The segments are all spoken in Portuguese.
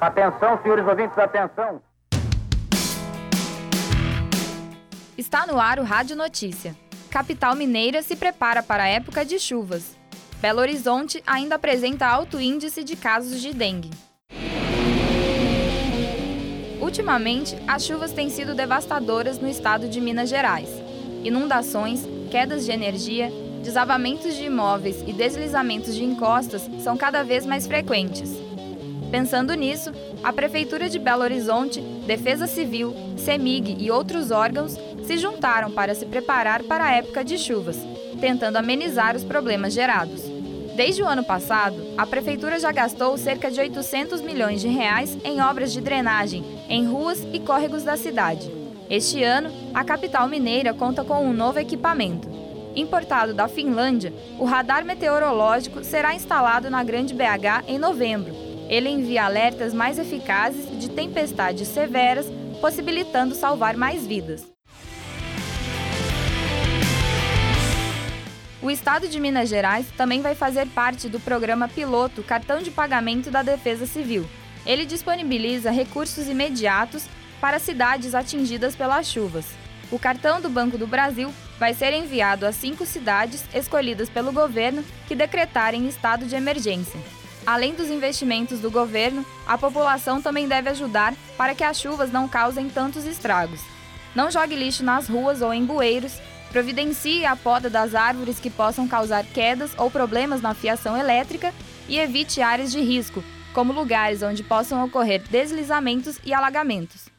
Atenção, senhores ouvintes, atenção. Está no ar o Rádio Notícia. Capital mineira se prepara para a época de chuvas. Belo Horizonte ainda apresenta alto índice de casos de dengue. Ultimamente, as chuvas têm sido devastadoras no estado de Minas Gerais. Inundações, quedas de energia, desabamentos de imóveis e deslizamentos de encostas são cada vez mais frequentes. Pensando nisso, a Prefeitura de Belo Horizonte, Defesa Civil, CEMIG e outros órgãos se juntaram para se preparar para a época de chuvas, tentando amenizar os problemas gerados. Desde o ano passado, a prefeitura já gastou cerca de 800 milhões de reais em obras de drenagem em ruas e córregos da cidade. Este ano, a capital mineira conta com um novo equipamento. Importado da Finlândia, o radar meteorológico será instalado na Grande BH em novembro. Ele envia alertas mais eficazes de tempestades severas, possibilitando salvar mais vidas. O estado de Minas Gerais também vai fazer parte do programa piloto Cartão de Pagamento da Defesa Civil. Ele disponibiliza recursos imediatos para cidades atingidas pelas chuvas. O cartão do Banco do Brasil vai ser enviado a cinco cidades escolhidas pelo governo que decretarem estado de emergência. Além dos investimentos do governo, a população também deve ajudar para que as chuvas não causem tantos estragos. Não jogue lixo nas ruas ou em bueiros Providencie a poda das árvores que possam causar quedas ou problemas na fiação elétrica e evite áreas de risco, como lugares onde possam ocorrer deslizamentos e alagamentos.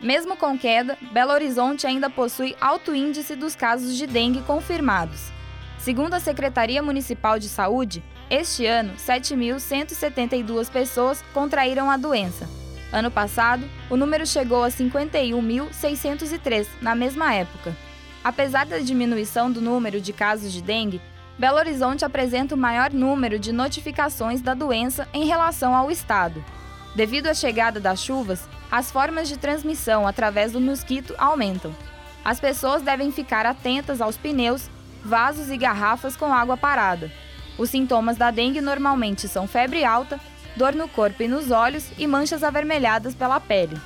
Mesmo com queda, Belo Horizonte ainda possui alto índice dos casos de dengue confirmados. Segundo a Secretaria Municipal de Saúde, este ano, 7.172 pessoas contraíram a doença. Ano passado, o número chegou a 51.603 na mesma época. Apesar da diminuição do número de casos de dengue, Belo Horizonte apresenta o maior número de notificações da doença em relação ao estado. Devido à chegada das chuvas, as formas de transmissão através do mosquito aumentam. As pessoas devem ficar atentas aos pneus vasos e garrafas com água parada. Os sintomas da dengue normalmente são febre alta, dor no corpo e nos olhos e manchas avermelhadas pela pele.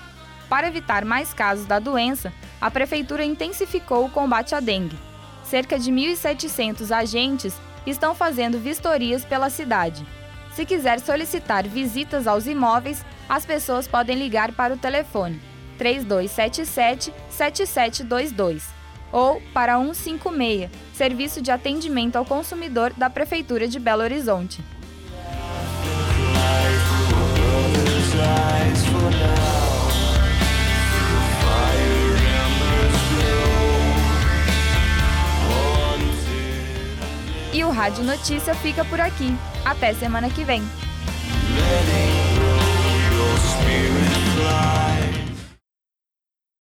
Para evitar mais casos da doença, a prefeitura intensificou o combate à dengue. Cerca de 1.700 agentes estão fazendo vistorias pela cidade. Se quiser solicitar visitas aos imóveis, as pessoas podem ligar para o telefone 3277 7722 ou para 156, Serviço de Atendimento ao Consumidor da Prefeitura de Belo Horizonte. Rádio Notícia fica por aqui. Até semana que vem.